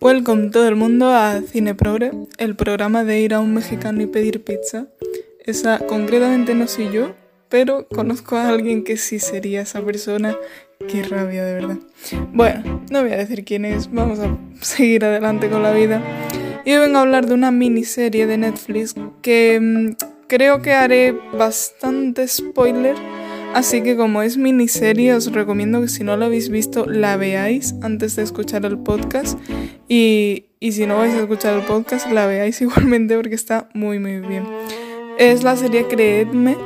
Welcome todo el mundo a Cine el programa de ir a un mexicano y pedir pizza. Esa concretamente no soy yo, pero conozco a alguien que sí sería esa persona. Qué rabia, de verdad. Bueno, no voy a decir quién es, vamos a seguir adelante con la vida. Y hoy vengo a hablar de una miniserie de Netflix que mm, creo que haré bastante spoiler. Así que como es miniserie os recomiendo que si no la habéis visto la veáis antes de escuchar el podcast y, y si no vais a escuchar el podcast la veáis igualmente porque está muy muy bien. Es la serie Creedme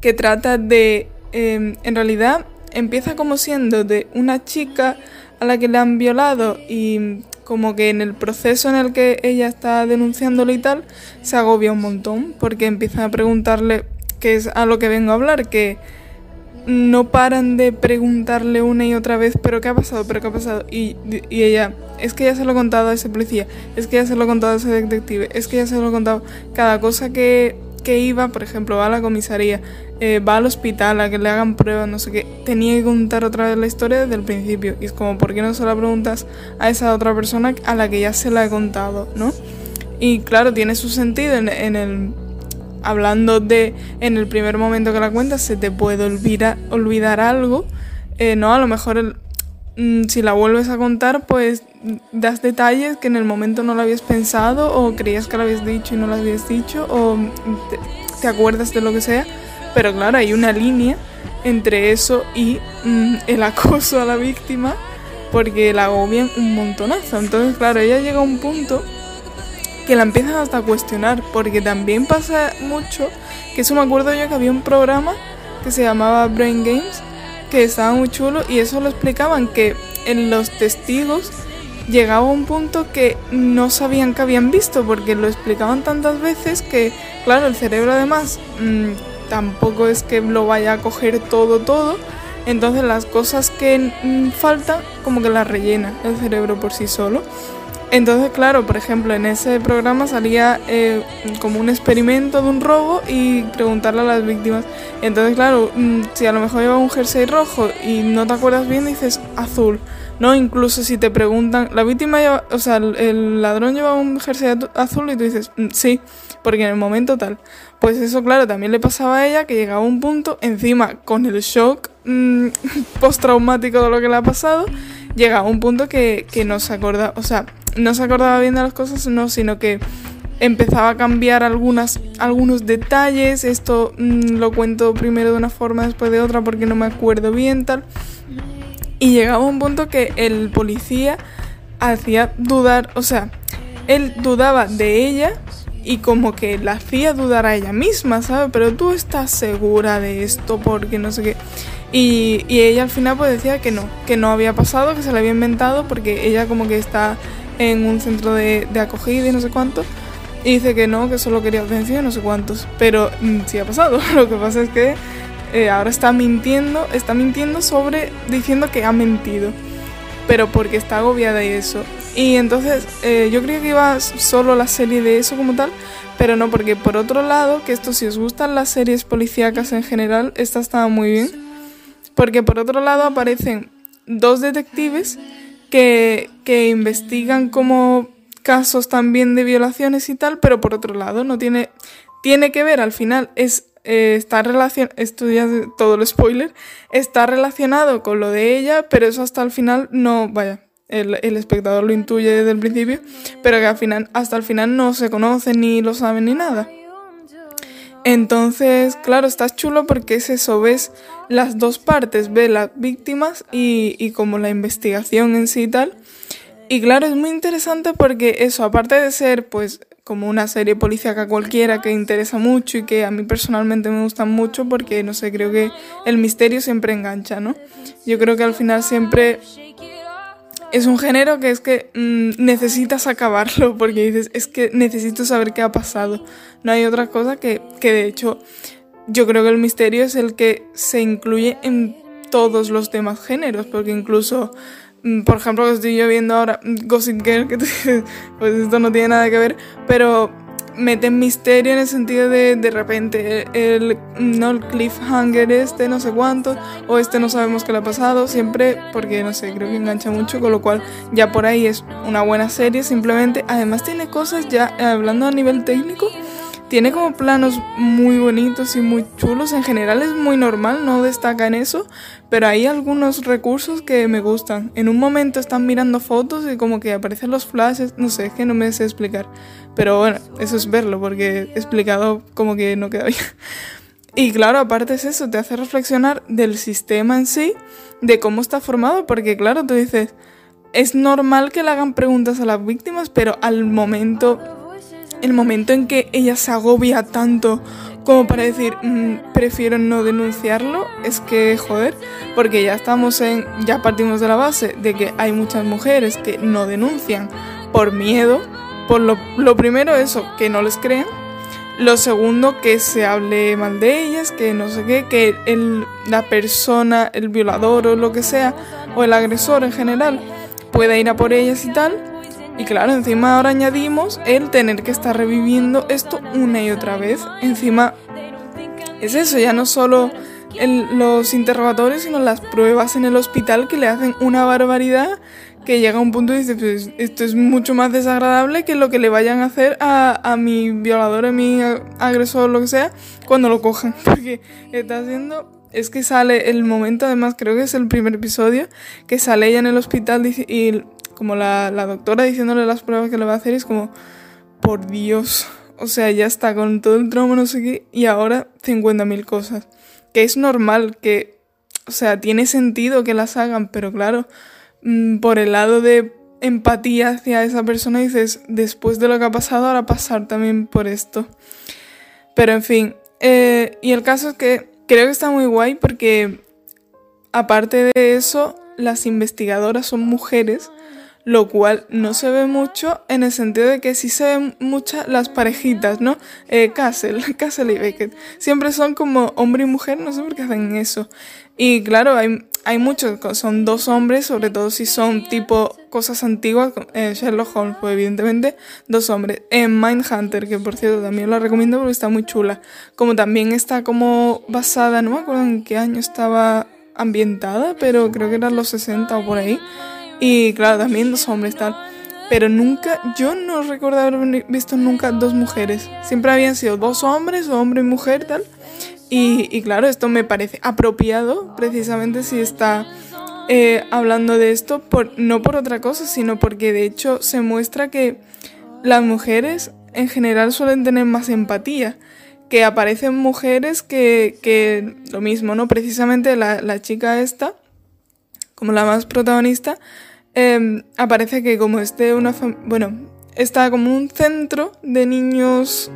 que trata de, em, en realidad empieza como siendo de una chica a la que le han violado y como que en el proceso en el que ella está denunciándolo y tal, se agobia un montón porque empiezan a preguntarle, que es a lo que vengo a hablar, que no paran de preguntarle una y otra vez, pero ¿qué ha pasado? ¿Pero qué ha pasado? Y, y ella, es que ya se lo he contado a ese policía, es que ya se lo he contado a ese detective, es que ya se lo he contado. Cada cosa que, que iba, por ejemplo, va a la comisaría, eh, va al hospital a que le hagan pruebas, no sé qué, tenía que contar otra vez la historia desde el principio. Y es como, ¿por qué no se la preguntas a esa otra persona a la que ya se la he contado, no? Y claro, tiene su sentido en, en el hablando de en el primer momento que la cuentas, se te puede olvidar, olvidar algo, eh, ¿no? A lo mejor el, mm, si la vuelves a contar, pues das detalles que en el momento no lo habías pensado o creías que lo habías dicho y no lo habías dicho o te, te acuerdas de lo que sea, pero claro, hay una línea entre eso y mm, el acoso a la víctima porque la agobian un montonazo. Entonces, claro, ella llega a un punto que la empiezan hasta a cuestionar, porque también pasa mucho, que eso me acuerdo yo que había un programa que se llamaba Brain Games, que estaba muy chulo y eso lo explicaban, que en los testigos llegaba un punto que no sabían que habían visto, porque lo explicaban tantas veces que, claro, el cerebro además mmm, tampoco es que lo vaya a coger todo, todo, entonces las cosas que mmm, faltan como que las rellena el cerebro por sí solo. Entonces, claro, por ejemplo, en ese programa salía eh, como un experimento de un robo y preguntarle a las víctimas. Entonces, claro, mm, si a lo mejor lleva un jersey rojo y no te acuerdas bien, dices azul. No, incluso si te preguntan, la víctima lleva, o sea, el, el ladrón lleva un jersey azul y tú dices, mm, sí, porque en el momento tal. Pues eso, claro, también le pasaba a ella que llegaba un punto, encima con el shock mmm, postraumático de lo que le ha pasado, llega a un punto que, que no se acuerda, o sea, no se acordaba bien de las cosas, no, sino que empezaba a cambiar algunas, algunos detalles. Esto mmm, lo cuento primero de una forma, después de otra, porque no me acuerdo bien, tal. Y llegaba un punto que el policía hacía dudar, o sea, él dudaba de ella y como que la hacía dudar a ella misma, ¿sabes? Pero tú estás segura de esto porque no sé qué. Y, y ella al final pues decía que no, que no había pasado, que se la había inventado porque ella como que está en un centro de, de, acogida y no sé cuánto. Y dice que no, que solo quería atención y no sé cuántos. Pero mmm, sí ha pasado. Lo que pasa es que eh, ahora está mintiendo, está mintiendo sobre diciendo que ha mentido. Pero porque está agobiada de eso. Y entonces eh, yo creía que iba solo la serie de eso como tal. Pero no, porque por otro lado, que esto si os gustan las series policíacas en general, esta estaba muy bien. Porque por otro lado aparecen dos detectives que, que investigan como casos también de violaciones y tal, pero por otro lado no tiene, tiene que ver, al final es eh, está relacionado, esto ya es todo el spoiler, está relacionado con lo de ella, pero eso hasta el final no, vaya, el, el, espectador lo intuye desde el principio, pero que al final, hasta el final no se conocen ni lo saben ni nada. Entonces, claro, está chulo porque es eso, ves las dos partes, ves las víctimas y, y como la investigación en sí y tal. Y claro, es muy interesante porque eso, aparte de ser pues como una serie policíaca cualquiera que interesa mucho y que a mí personalmente me gusta mucho porque, no sé, creo que el misterio siempre engancha, ¿no? Yo creo que al final siempre es un género que es que mmm, necesitas acabarlo porque dices, es que necesito saber qué ha pasado. No hay otra cosa que, que de hecho yo creo que el misterio es el que se incluye en todos los demás géneros, porque incluso por ejemplo, que estoy yo viendo ahora Gossip Girl, que pues esto no tiene nada que ver, pero meten misterio en el sentido de de repente el, no el cliffhanger este no sé cuánto o este no sabemos qué le ha pasado siempre porque no sé creo que engancha mucho con lo cual ya por ahí es una buena serie simplemente además tiene cosas ya hablando a nivel técnico tiene como planos muy bonitos y muy chulos. En general es muy normal, no destaca en eso, pero hay algunos recursos que me gustan. En un momento están mirando fotos y como que aparecen los flashes, no sé, es que no me sé explicar. Pero bueno, eso es verlo, porque explicado como que no queda bien. Y claro, aparte es eso, te hace reflexionar del sistema en sí, de cómo está formado, porque claro, tú dices, es normal que le hagan preguntas a las víctimas, pero al momento el momento en que ella se agobia tanto como para decir mm, prefiero no denunciarlo, es que joder, porque ya estamos en, ya partimos de la base de que hay muchas mujeres que no denuncian por miedo, por lo, primero eso, que no les crean, lo segundo que se hable mal de ellas, que no sé qué, que el, la persona, el violador o lo que sea, o el agresor en general, pueda ir a por ellas y tal, y claro, encima ahora añadimos el tener que estar reviviendo esto una y otra vez. Encima es eso, ya no solo los interrogatorios, sino las pruebas en el hospital que le hacen una barbaridad que llega a un punto y dice, pues esto es mucho más desagradable que lo que le vayan a hacer a, a mi violador, a mi agresor, lo que sea, cuando lo cojan. Porque está haciendo es que sale el momento, además creo que es el primer episodio, que sale ella en el hospital y como la, doctora diciéndole las pruebas que le va a hacer, es como, por Dios, o sea, ya está con todo el trauma, no sé qué, y ahora 50.000 cosas. Que es normal, que, o sea, tiene sentido que las hagan, pero claro, mm, por el lado de empatía hacia esa persona dices, después de lo que ha pasado, ahora pasar también por esto. Pero en fin, eh, y el caso es que creo que está muy guay porque aparte de eso, las investigadoras son mujeres lo cual no se ve mucho en el sentido de que sí se ven muchas las parejitas, ¿no? Eh, Castle, Castle y Beckett. Siempre son como hombre y mujer, no sé por qué hacen eso. Y claro, hay, hay muchos, son dos hombres, sobre todo si son tipo cosas antiguas, eh, Sherlock Holmes, pues evidentemente dos hombres. En Mindhunter, que por cierto también la recomiendo porque está muy chula. Como también está como basada, no me acuerdo en qué año estaba ambientada, pero creo que eran los 60 o por ahí. Y claro, también dos hombres tal. Pero nunca, yo no recuerdo haber visto nunca dos mujeres. Siempre habían sido dos hombres o hombre y mujer tal. Y, claro, esto me parece apropiado precisamente si está eh, hablando de esto, por, no por otra cosa, sino porque de hecho se muestra que las mujeres en general suelen tener más empatía que aparecen mujeres que, que lo mismo, ¿no? Precisamente la, la, chica esta, como la más protagonista, Em, aparece que como esté una bueno, está como un centro de niños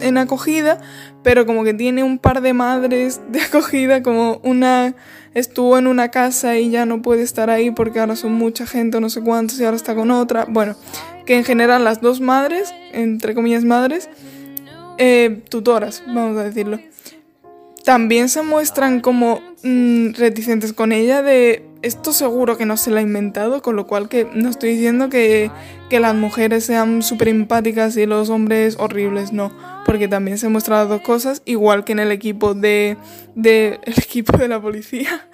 en acogida, pero como que tiene un par de madres de acogida, como una estuvo en una casa y ya no puede estar ahí porque ahora son mucha gente, no sé cuántos, y ahora está con otra. Bueno, que en general las dos madres, entre comillas madres, eh, tutoras, vamos a decirlo, también se muestran como mm, reticentes con ella de esto seguro que no se la ha inventado, con lo cual que no estoy diciendo que, las mujeres sean súper empáticas y los hombres horribles, no, porque también se muestran las dos cosas, igual que en el equipo de, de el equipo de la policía,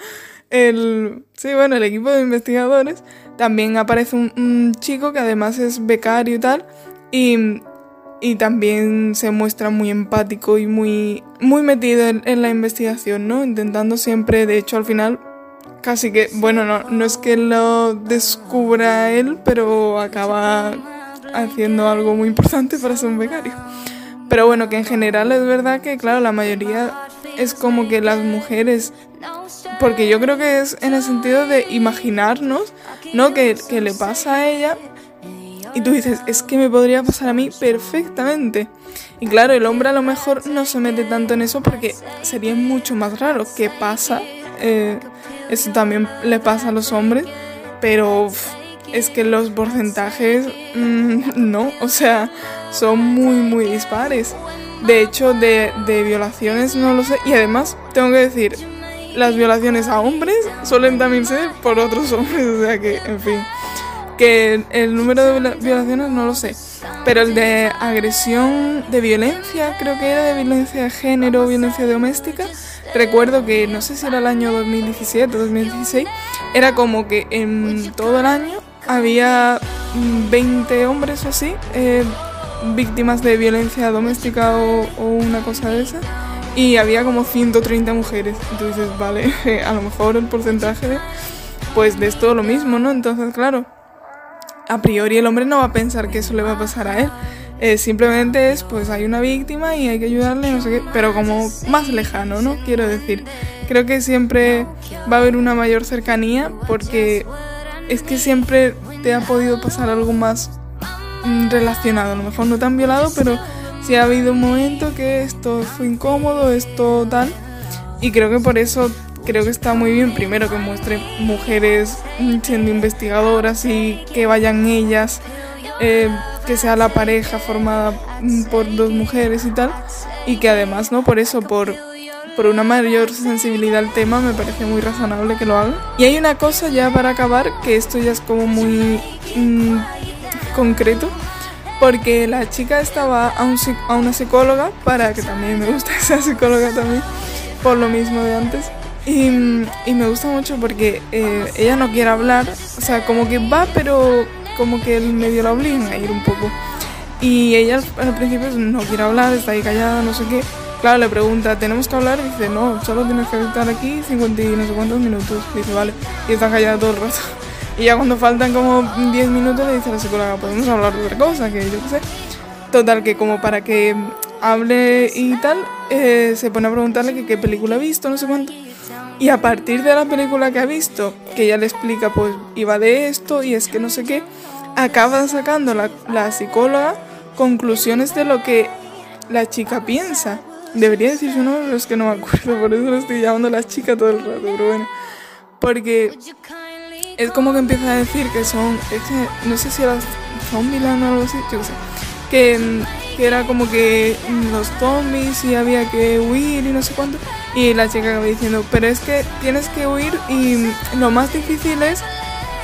el, sí, bueno, el equipo de investigadores, también aparece un, chico que además es becario y tal, y, y también se muestra muy empático y muy, muy metido en, en, la investigación, ¿no? Intentando siempre, de hecho al final casi que, bueno, no, no es que lo descubra él, pero acaba haciendo algo muy importante para ser un becario. Pero bueno, que en general es verdad que, claro, la mayoría es como que las mujeres, porque yo creo que es en el sentido de imaginarnos, ¿no? Que, que le pasa a ella y tú dices, es que me podría pasar a mí perfectamente. Y claro, el hombre a lo mejor no se mete tanto en eso porque sería mucho más raro. ¿Qué pasa? Eh, eso también le pasa a los hombres, pero es que los porcentajes mm, no, o sea, son muy, muy dispares. De hecho, de, de violaciones no lo sé. Y además, tengo que decir, las violaciones a hombres suelen también ser por otros hombres, o sea que, en fin, que el número de violaciones no lo sé. pero el de agresión, de violencia, creo que era de violencia de género, violencia doméstica, recuerdo que no sé si era el año 2017 o 2016, era como que en todo el año había 20 hombres o así, eh, víctimas de violencia doméstica o, o, una cosa de esa, y había como 130 mujeres. Entonces, vale, a lo mejor el porcentaje, pues de esto lo mismo, ¿no? Entonces, claro, a priori el hombre no va a pensar que eso le va a pasar a él. Eh, simplemente es, pues hay una víctima y hay que ayudarle, no sé qué, pero como más lejano, ¿no? Quiero decir, creo que siempre va a haber una mayor cercanía porque es que siempre te ha podido pasar algo más mm, relacionado, a lo mejor no tan violado, pero sí ha habido un momento que esto fue incómodo, esto tal, y creo que por eso creo que está muy bien primero que muestre mujeres siendo investigadoras y que vayan ellas eh, que sea la pareja formada por dos mujeres y tal, y que además, ¿no? Por eso, por, por una mayor sensibilidad al tema, me parece muy razonable que lo hagan. Y hay una cosa ya para acabar, que esto ya es como muy mmm, concreto, porque la chica estaba a, un, a una psicóloga, para que también me gusta esa psicóloga también, por lo mismo de antes. Y, y me gusta mucho porque eh, ella no quiere hablar, o sea, como que va, pero como que el medio la obligan a ir un poco. Y ella al principio no quiere hablar, está ahí callada, no sé qué. Claro, le pregunta, ¿tenemos que hablar? Y dice, no, solo tienes que estar aquí 50 y no sé cuántos minutos. Y dice, vale. Y está callada todo el rato. Y ya cuando faltan como 10 minutos le dice a la psicóloga, podemos hablar de otra cosa, que yo qué sé. Total, que como para que hable y tal, eh, se pone a preguntarle que qué película ha visto, no sé cuánto. Y a partir de la película que ha visto, que ella le explica, pues iba de esto y es que no sé qué, acaba sacando la, la psicóloga conclusiones de lo que la chica piensa. Debería decir su nombre, pero es que no me acuerdo, por eso lo estoy llamando la chica todo el rato, pero bueno. Porque es como que empieza a decir que son, es no sé si era Zombieland o algo así, yo sé, que, que era como que los zombies y había que huir y no sé cuánto. Y la chica acaba diciendo, pero es que tienes que huir y lo más difícil es,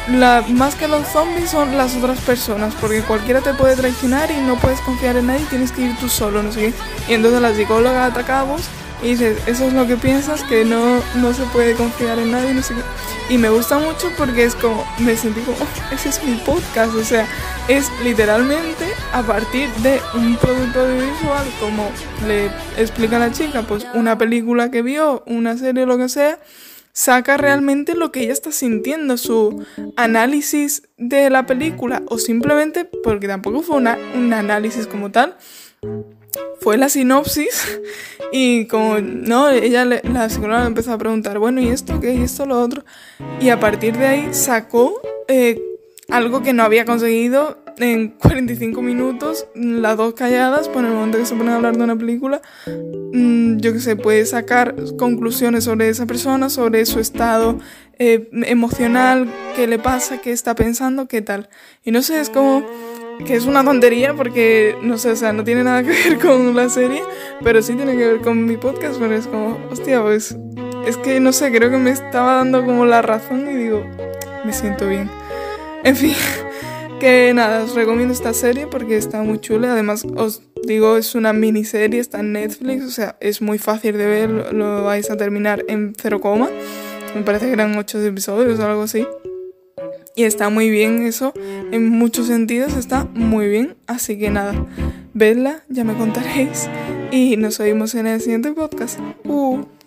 la, más que los zombies son las otras personas, porque cualquiera te puede traicionar y no puedes confiar en nadie, tienes que ir tú solo, no sé qué. Y entonces la psicóloga atacamos y dices, eso es lo que piensas, que no, no se puede confiar en nadie, no sé qué. Y me gusta mucho porque es como, me sentí como, oh, ese es mi podcast, o sea, es literalmente a partir de un producto audiovisual, como le explica la chica, pues una película que vio, una serie, lo que sea, saca realmente lo que ella está sintiendo, su análisis de la película, o simplemente, porque tampoco fue una, un análisis como tal, fue la sinopsis y como, no, ella, la psicóloga empezó a preguntar, bueno, ¿y esto qué? ¿Y esto lo otro? Y a partir de ahí sacó eh, algo que no había conseguido en 45 minutos, las dos calladas, pues en el momento que se ponen a hablar de una película, mmm, yo que sé, puede sacar conclusiones sobre esa persona, sobre su estado eh, emocional, qué le pasa, qué está pensando, qué tal. Y no sé, es como que es una tontería porque, no sé, o sea, no tiene nada que ver con la serie, pero sí tiene que ver con mi podcast, pero es como, hostia, pues, es que, no sé, creo que me estaba dando como la razón y digo, me siento bien. En fin, que nada, os recomiendo esta serie porque está muy chula, además os digo, es una miniserie, está en Netflix, o sea, es muy fácil de ver, lo vais a terminar en cero coma, me parece que eran ocho episodios o algo así. Y está muy bien eso, en muchos sentidos está muy bien. Así que nada, vedla, ya me contaréis. Y nos oímos en el siguiente podcast. Uh.